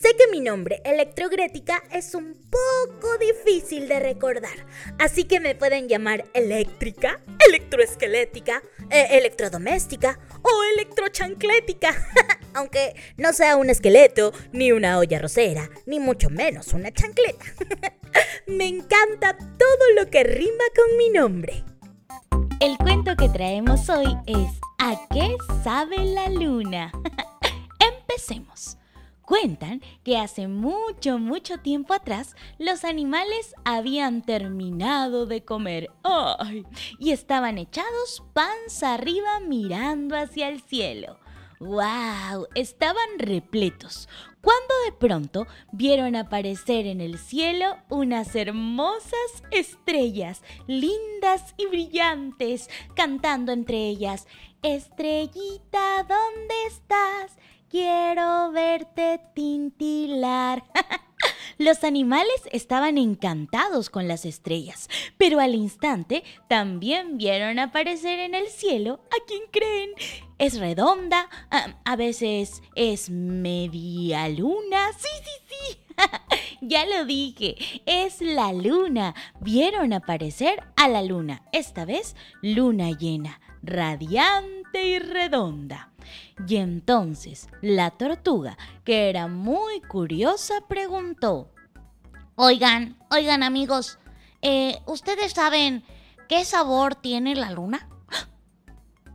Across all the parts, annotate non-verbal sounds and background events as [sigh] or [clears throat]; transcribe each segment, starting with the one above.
sé que mi nombre, Electrogrética, es un poco difícil de recordar, así que me pueden llamar eléctrica, electroesquelética, eh, electrodoméstica o electrochanclética, [laughs] aunque no sea un esqueleto, ni una olla rosera, ni mucho menos una chancleta. [laughs] me encanta todo lo que rima con mi nombre. El cuento que traemos hoy es ¿A qué sabe la luna? [laughs] Empecemos. Cuentan que hace mucho, mucho tiempo atrás los animales habían terminado de comer ¡ay! y estaban echados panza arriba mirando hacia el cielo. ¡Wow! Estaban repletos, cuando de pronto vieron aparecer en el cielo unas hermosas estrellas, lindas y brillantes, cantando entre ellas, Estrellita, ¿dónde estás? Quiero verte tintilar. [laughs] Los animales estaban encantados con las estrellas, pero al instante también vieron aparecer en el cielo a quien creen. Es redonda, a, veces es media luna. Sí, sí, sí. [laughs] ya lo dije, es la luna. Vieron aparecer a la luna, esta vez luna llena, radiante y redonda. Y entonces la tortuga, que era muy curiosa, preguntó, Oigan, oigan amigos, eh, ¿ustedes saben qué sabor tiene la luna?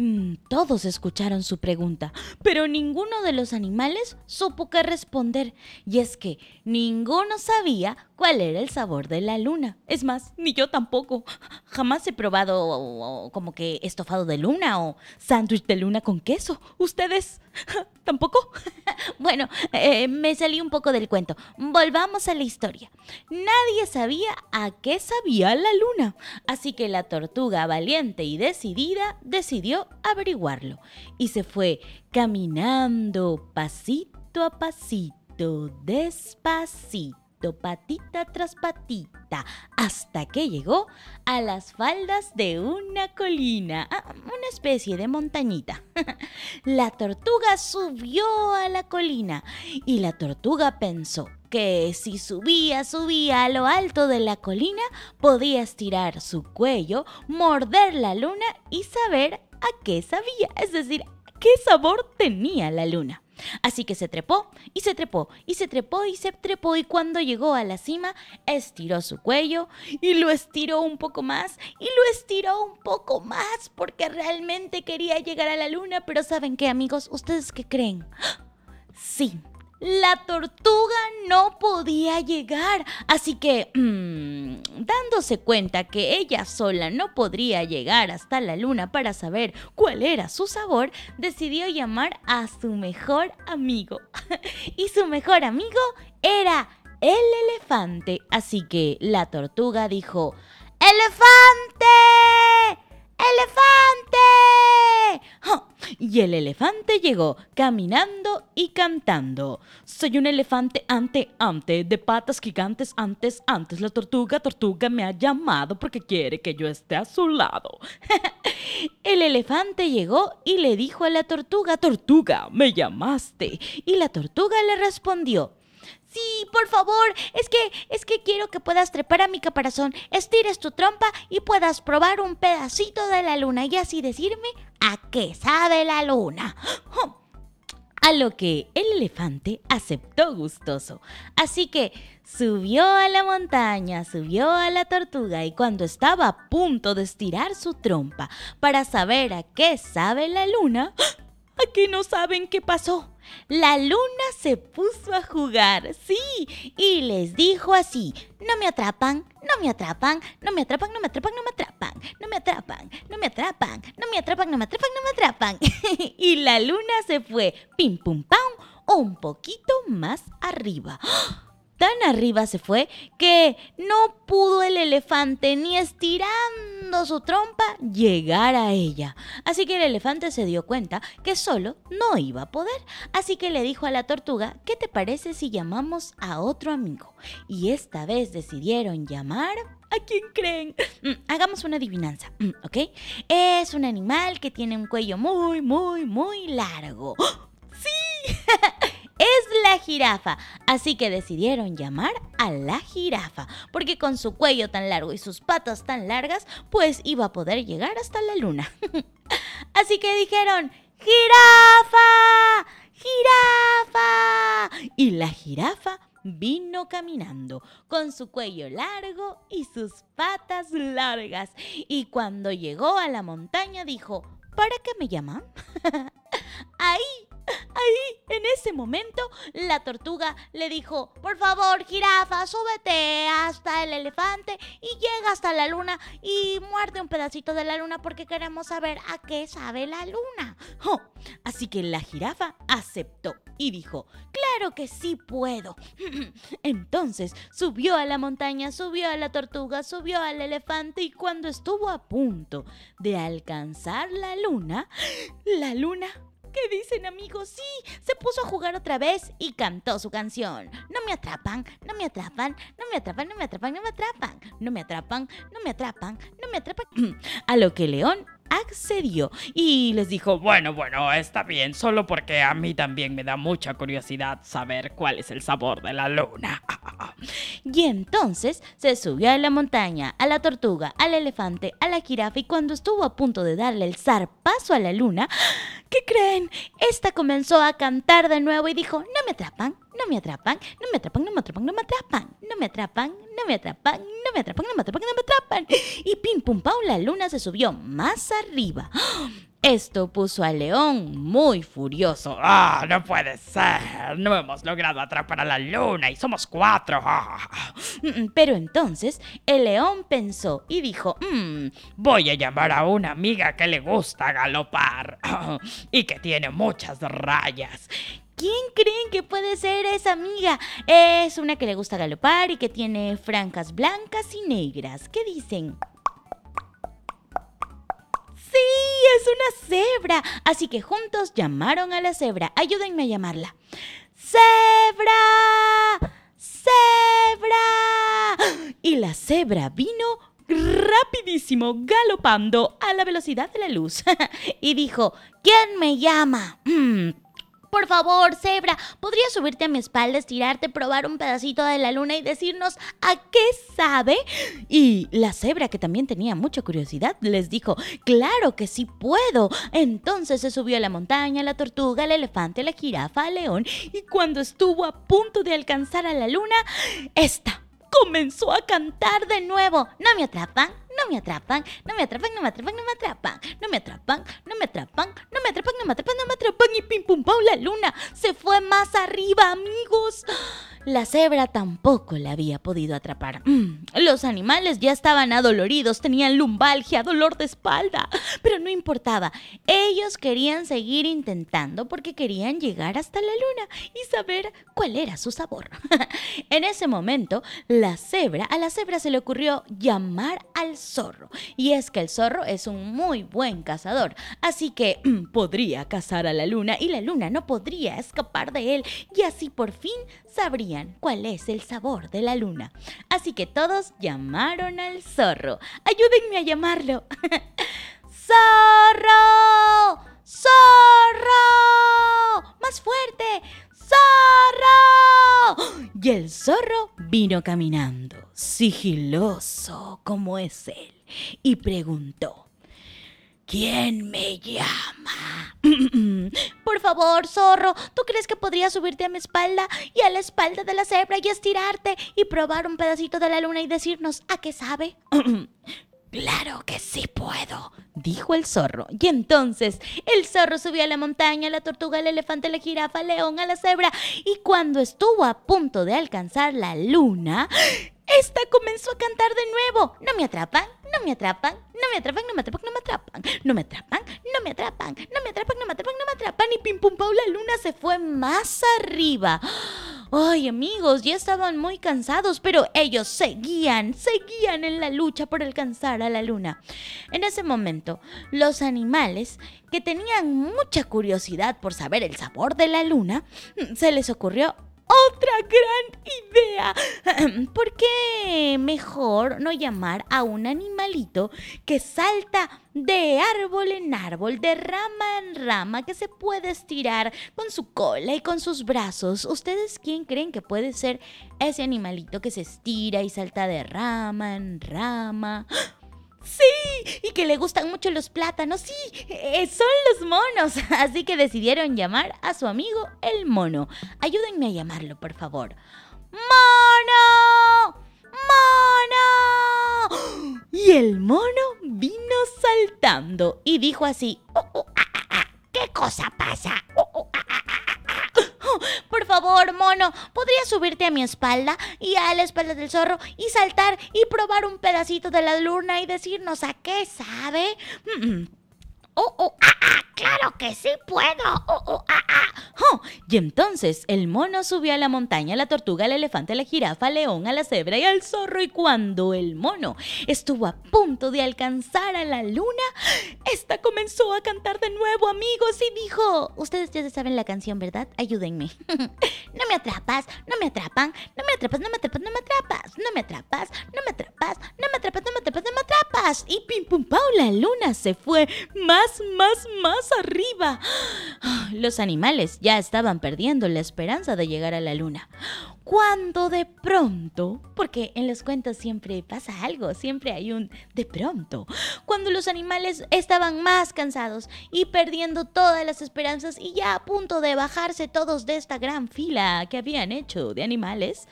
Mm, todos escucharon su pregunta, pero ninguno de los animales supo qué responder. Y es que ninguno sabía cuál era el sabor de la luna. Es más, ni yo tampoco. Jamás he probado como que estofado de luna o sándwich de luna con queso. ¿Ustedes [laughs] tampoco? [laughs] bueno, eh, me salí un poco del cuento. Volvamos a la historia. Nadie sabía a qué sabía la luna, así que la tortuga valiente y decidida decidió averiguarlo y se fue caminando pasito a pasito, despacito patita tras patita, hasta que llegó a las faldas de una colina, ah, una especie de montañita. [laughs] la tortuga subió a la colina y la tortuga pensó que si subía, subía a lo alto de la colina, podía estirar su cuello, morder la luna y saber a qué sabía, es decir, qué sabor tenía la luna. Así que se trepó y se trepó y se trepó y se trepó y cuando llegó a la cima estiró su cuello y lo estiró un poco más y lo estiró un poco más porque realmente quería llegar a la luna, pero ¿saben qué amigos? ¿Ustedes qué creen? [gasps] Sí, la tortuga no podía llegar, así que, [clears throat] dándose cuenta que ella sola no podría llegar hasta la luna para saber cuál era su sabor, decidió llamar a su mejor amigo. [laughs] y su mejor amigo era el elefante, así que la tortuga dijo, ¡Elefante! ¡Elefante! Y el elefante llegó caminando y cantando. Soy un elefante ante ante, de patas gigantes antes antes. La tortuga tortuga me ha llamado porque quiere que yo esté a su lado. [laughs] el elefante llegó y le dijo a la tortuga, tortuga, me llamaste. Y la tortuga le respondió, Sí, por favor, es que es que quiero que puedas trepar a mi caparazón, estires tu trompa y puedas probar un pedacito de la luna y así decirme a qué sabe la luna. A lo que el elefante aceptó gustoso. Así que subió a la montaña, subió a la tortuga y cuando estaba a punto de estirar su trompa para saber a qué sabe la luna, Aquí no saben qué pasó. La luna se puso a jugar, sí, y les dijo así, no me atrapan, no me atrapan, no me atrapan, no me atrapan, no me atrapan, no me atrapan, no me atrapan, no me atrapan, no me atrapan, no me atrapan. [laughs] y la luna se fue, pim pum pam, un poquito más arriba. Tan arriba se fue que no pudo el elefante ni estirando su trompa llegar a ella. Así que el elefante se dio cuenta que solo no iba a poder. Así que le dijo a la tortuga, ¿qué te parece si llamamos a otro amigo? Y esta vez decidieron llamar ¿A quién creen? Mm, hagamos una adivinanza, mm, ¿ok? Es un animal que tiene un cuello muy, muy, muy largo. [gasps] ¡Sí! [laughs] es la jirafa. Así que decidieron llamar a la jirafa, porque con su cuello tan largo y sus patas tan largas, pues iba a poder llegar hasta la luna. [laughs] Así que dijeron, jirafa, jirafa. Y la jirafa vino caminando con su cuello largo y sus patas largas. Y cuando llegó a la montaña dijo, ¿para qué me llaman? [laughs] Ahí Ahí, en ese momento, la tortuga le dijo, por favor, jirafa, súbete hasta el elefante y llega hasta la luna y muerde un pedacito de la luna porque queremos saber a qué sabe la luna. Oh, así que la jirafa aceptó y dijo, claro que sí puedo. [laughs] Entonces subió a la montaña, subió a la tortuga, subió al elefante y cuando estuvo a punto de alcanzar la luna, la luna ¿Qué dicen amigos? Sí, se puso a jugar otra vez y cantó su canción. No me atrapan, no me atrapan, no me atrapan, no me atrapan, no me atrapan, no me atrapan, no me atrapan, no me atrapan. [clears throat] A lo que León accedió y les dijo, bueno, bueno, está bien, solo porque a mí también me da mucha curiosidad saber cuál es el sabor de la luna. [laughs] y entonces se subió a la montaña, a la tortuga, al elefante, a la jirafa y cuando estuvo a punto de darle el zarpazo a la luna, [gasps] ¿qué creen? Esta comenzó a cantar de nuevo y dijo, no me atrapan, no me atrapan, no me atrapan, no me atrapan, no me atrapan, no me atrapan, no me atrapan, no me atrapan, no me atrapan, no me atrapan. Y pim pum pam, la luna se subió más arriba. [gasps] Esto puso al león muy furioso. ¡Ah, no puede ser! No hemos logrado atrapar a la luna y somos cuatro. [laughs] Pero entonces el león pensó y dijo, mmm, voy a llamar a una amiga que le gusta galopar [clears throat] y que tiene muchas rayas. ¿Quién creen que puede ser esa amiga? Es una que le gusta galopar y que tiene franjas blancas y negras. ¿Qué dicen? Sí, es una cebra. Así que juntos llamaron a la cebra. Ayúdenme a llamarla. ¡Cebra! ¡Cebra! Y la cebra vino rapidísimo, galopando a la velocidad de la luz. [laughs] y dijo, ¿quién me llama? Mm, por favor, Zebra, ¿podrías subirte a mi espalda, estirarte, probar un pedacito de la luna y decirnos a qué sabe? Y la cebra, que también tenía mucha curiosidad, les dijo, claro que sí puedo. Entonces se subió a la montaña, la tortuga, el elefante, la jirafa, el león, y cuando estuvo a punto de alcanzar a la luna, esta comenzó a cantar de nuevo. ¿No me atrapan? no me atrapan, no me atrapan, no me atrapan, no me atrapan, no me atrapan, pum la luna se fue más arriba, amigos. La cebra tampoco la había podido atrapar. Mm, los animales ya estaban adoloridos, tenían lumbalgia, dolor de espalda, pero no importaba. Ellos querían seguir intentando porque querían llegar hasta la luna y saber cuál era su sabor. [laughs] en ese momento, la cebra, a la cebra se le ocurrió llamar al zorro. Y es que el zorro es un muy buen cazador, así que podría cazar a la luna y la luna no podría escapar de él y así por fin sabrían cuál es el sabor de la luna. Así que todos llamaron al zorro. Ayúdenme a llamarlo. [laughs] ¡Zorro! ¡Zorro! ¡Más fuerte! ¡Zorro! [gasps] Y el zorro vino caminando, sigiloso como es él, y preguntó, ¿Quién me llama? [laughs] Favor, zorro, ¿tú crees que podría subirte a mi espalda y a la espalda de la cebra y estirarte y probar un pedacito de la luna y decirnos a qué sabe? [clears throat] Claro que sí puedo, dijo el zorro. Y entonces el zorro subió a la montaña, la tortuga, el elefante, la jirafa, el león, a la cebra. Y cuando estuvo a punto de alcanzar la luna, esta comenzó a cantar de nuevo. No me atrapan, no me atrapan, no me atrapan, no me atrapan, no me atrapan, no me atrapan, no me atrapan, no me atrapan, no me atrapan, no me atrapan. Y pim pum pum, la luna se fue más arriba. Ay amigos, ya estaban muy cansados, pero ellos seguían, seguían en la lucha por alcanzar a la luna. En ese momento, los animales, que tenían mucha curiosidad por saber el sabor de la luna, se les ocurrió otra gran idea. [clears throat] ¿Por qué mejor no llamar a un animalito que salta de árbol en árbol, de rama en rama, que se puede estirar con su cola y con sus brazos? ¿Ustedes quién creen que puede ser ese animalito que se estira y salta de rama en rama? Sí, y que le gustan mucho los plátanos. Sí, eh, son los monos. [laughs] Así que decidieron llamar a su amigo el mono. Ayúdenme a llamarlo, por favor. ¡Mono! ¡Mono! [gasps] Y el mono vino saltando y dijo así, oh, oh, ah, ah, ah, ¿qué cosa pasa? Oh, [laughs] por favor, mono, ¿podrías subirte a mi espalda y a la espalda del zorro y saltar y probar un pedacito de la luna y decirnos a qué sabe? Mm, mm. Oh, oh, ah, ah, claro que sí puedo. Oh, oh, ah, ah. Oh, y entonces el mono subió a la montaña, la tortuga, el elefante, la jirafa, el león, a la cebra y al zorro. Y cuando el mono estuvo a punto de alcanzar a la luna, esta comenzó a cantar de nuevo, amigos, y dijo: Ustedes ya saben la canción, ¿verdad? Ayúdenme. [laughs] no me atrapas, no me atrapan, no me atrapas, no me atrapas, no me atrapas, no me atrapas, no me atrapas, no me atrapas, no me atrapas, Y pim pum pau, la luna se fue más, más, más arriba. Los animales ya estaban perdiendo la esperanza de llegar a la luna. Cuando de pronto, porque en los cuentos siempre pasa algo, siempre hay un de pronto, cuando los animales estaban más cansados y perdiendo todas las esperanzas y ya a punto de bajarse todos de esta gran fila que habían hecho de animales,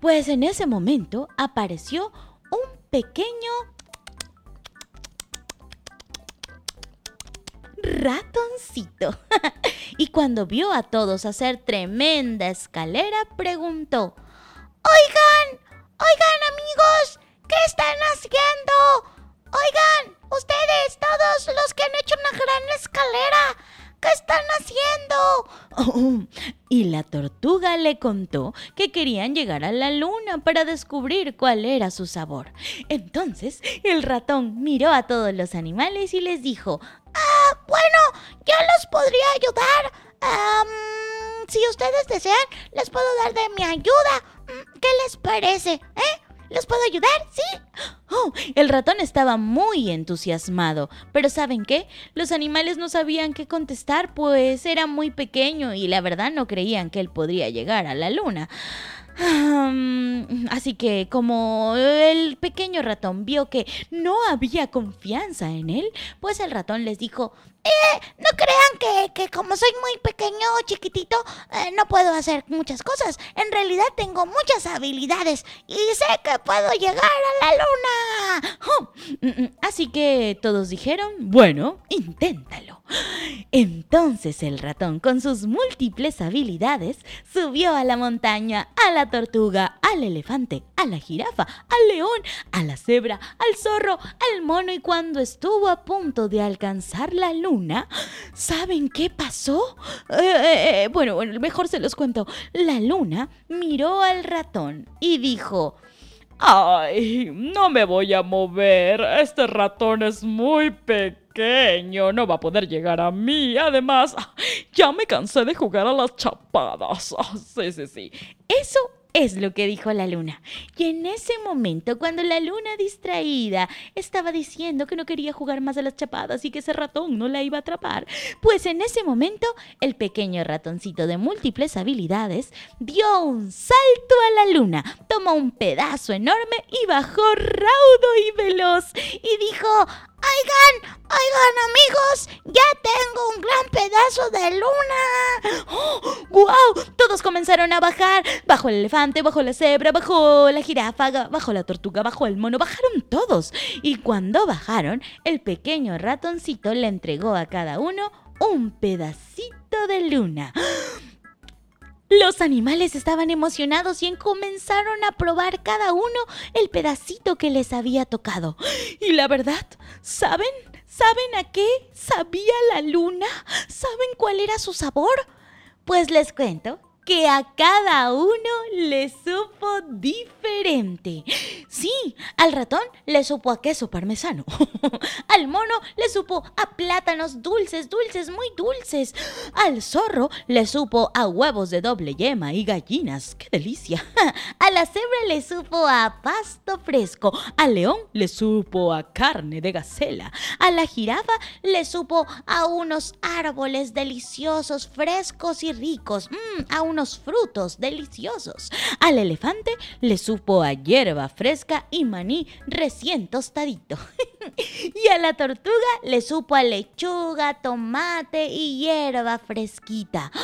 pues en ese momento apareció un pequeño ratoncito. [laughs] y cuando vio a todos hacer tremenda escalera, preguntó, Oigan, oigan amigos, ¿qué están haciendo? Oigan, ustedes, todos los que han hecho una gran escalera, ¿qué están haciendo? [laughs] y la tortuga le contó que querían llegar a la luna para descubrir cuál era su sabor. Entonces el ratón miró a todos los animales y les dijo, Ah, yo los podría ayudar. si ustedes desean, les puedo dar de mi ayuda. Mm, ¿Qué les parece? ¿Eh? ¿Les puedo ayudar? ¿Sí? Oh, el ratón estaba muy entusiasmado, pero ¿saben qué? Los animales no sabían qué contestar, pues era muy pequeño y la verdad no creían que él podría llegar a la luna. Así que como el pequeño ratón vio que no había confianza en él, pues el ratón les dijo, eh, no crean que, como soy muy pequeño, chiquitito, eh, no puedo hacer muchas cosas. En realidad tengo muchas habilidades y sé que puedo llegar a la luna. Oh, mm, mm, así que todos dijeron, bueno, inténtalo. Entonces el ratón, con sus múltiples habilidades, subió a la montaña, a la tortuga, al elefante, a la jirafa, al león, a la cebra, al zorro, al mono y cuando estuvo a punto de alcanzar la luna, ¿saben qué pasó? Eh, eh, eh, bueno, bueno, mejor se los cuento. La luna miró al ratón y dijo... Ay, no me voy a mover. Este ratón es muy pequeño. No va a poder llegar a mí. Además, ya me cansé de jugar a las chapadas. [laughs] Sí, sí, sí. Eso es lo que dijo la luna. Y en ese momento, cuando la luna distraída estaba diciendo que no quería jugar más a las chapadas y que ese ratón no la iba a atrapar, pues en ese momento el pequeño ratoncito de múltiples habilidades dio un salto a la luna, tomó un pedazo enorme y bajó raudo y veloz y dijo, Oigan, oigan amigos, ya tengo un gran pedazo de luna. ¡Oh, [gasps] ¡Guau! Todos comenzaron a bajar. Bajo el elefante, bajo la cebra, bajo la jirafa, bajo la tortuga, bajo el mono. Bajaron todos. Y cuando bajaron, el pequeño ratoncito le entregó a cada uno un pedacito de luna. Los animales estaban emocionados y comenzaron a probar cada uno el pedacito que les había tocado. Y la verdad, ¿saben? ¿Saben a qué sabía la luna? ¿Saben cuál era su sabor? Pues les cuento que a cada uno le supo diferente. Sí, al ratón le supo a queso parmesano. [laughs] al mono le supo a plátanos dulces, dulces, muy dulces. Al zorro le supo a huevos de doble yema y gallinas. ¡Qué delicia! [laughs] a la cebra le supo a pasto fresco. Al león le supo a carne de gacela. A la jirafa le supo a unos árboles deliciosos, frescos y ricos. Mm, a unos frutos deliciosos. Al elefante le supo a hierba fresca y maní recién tostadito. [laughs] y a la tortuga le supo a lechuga, tomate y hierba fresquita. [gasps]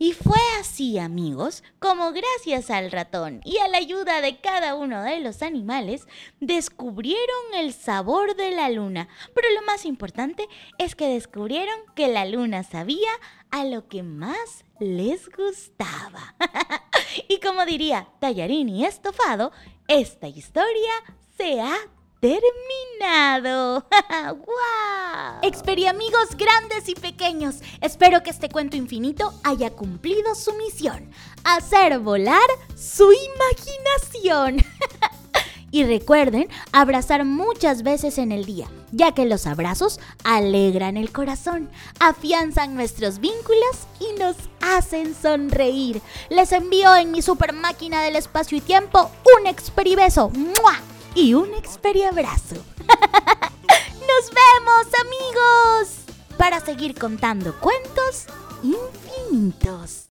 Y fue así, amigos, como gracias al ratón y a la ayuda de cada uno de los animales, descubrieron el sabor de la luna. Pero lo más importante es que descubrieron que la luna sabía a lo que más les gustaba. [laughs] y como diría Tallarín y Estofado, esta historia se ha terminado. [laughs] ¡Guau! amigos grandes y pequeños, espero que este cuento infinito haya cumplido su misión, hacer volar su imaginación. [laughs] y recuerden abrazar muchas veces en el día, ya que los abrazos alegran el corazón, afianzan nuestros vínculos y nos hacen sonreír. Les envío en mi super máquina del espacio y tiempo un experibeso y un experiabrazo. [laughs] ¡Nos vemos, amigos! Para seguir contando cuentos infinitos.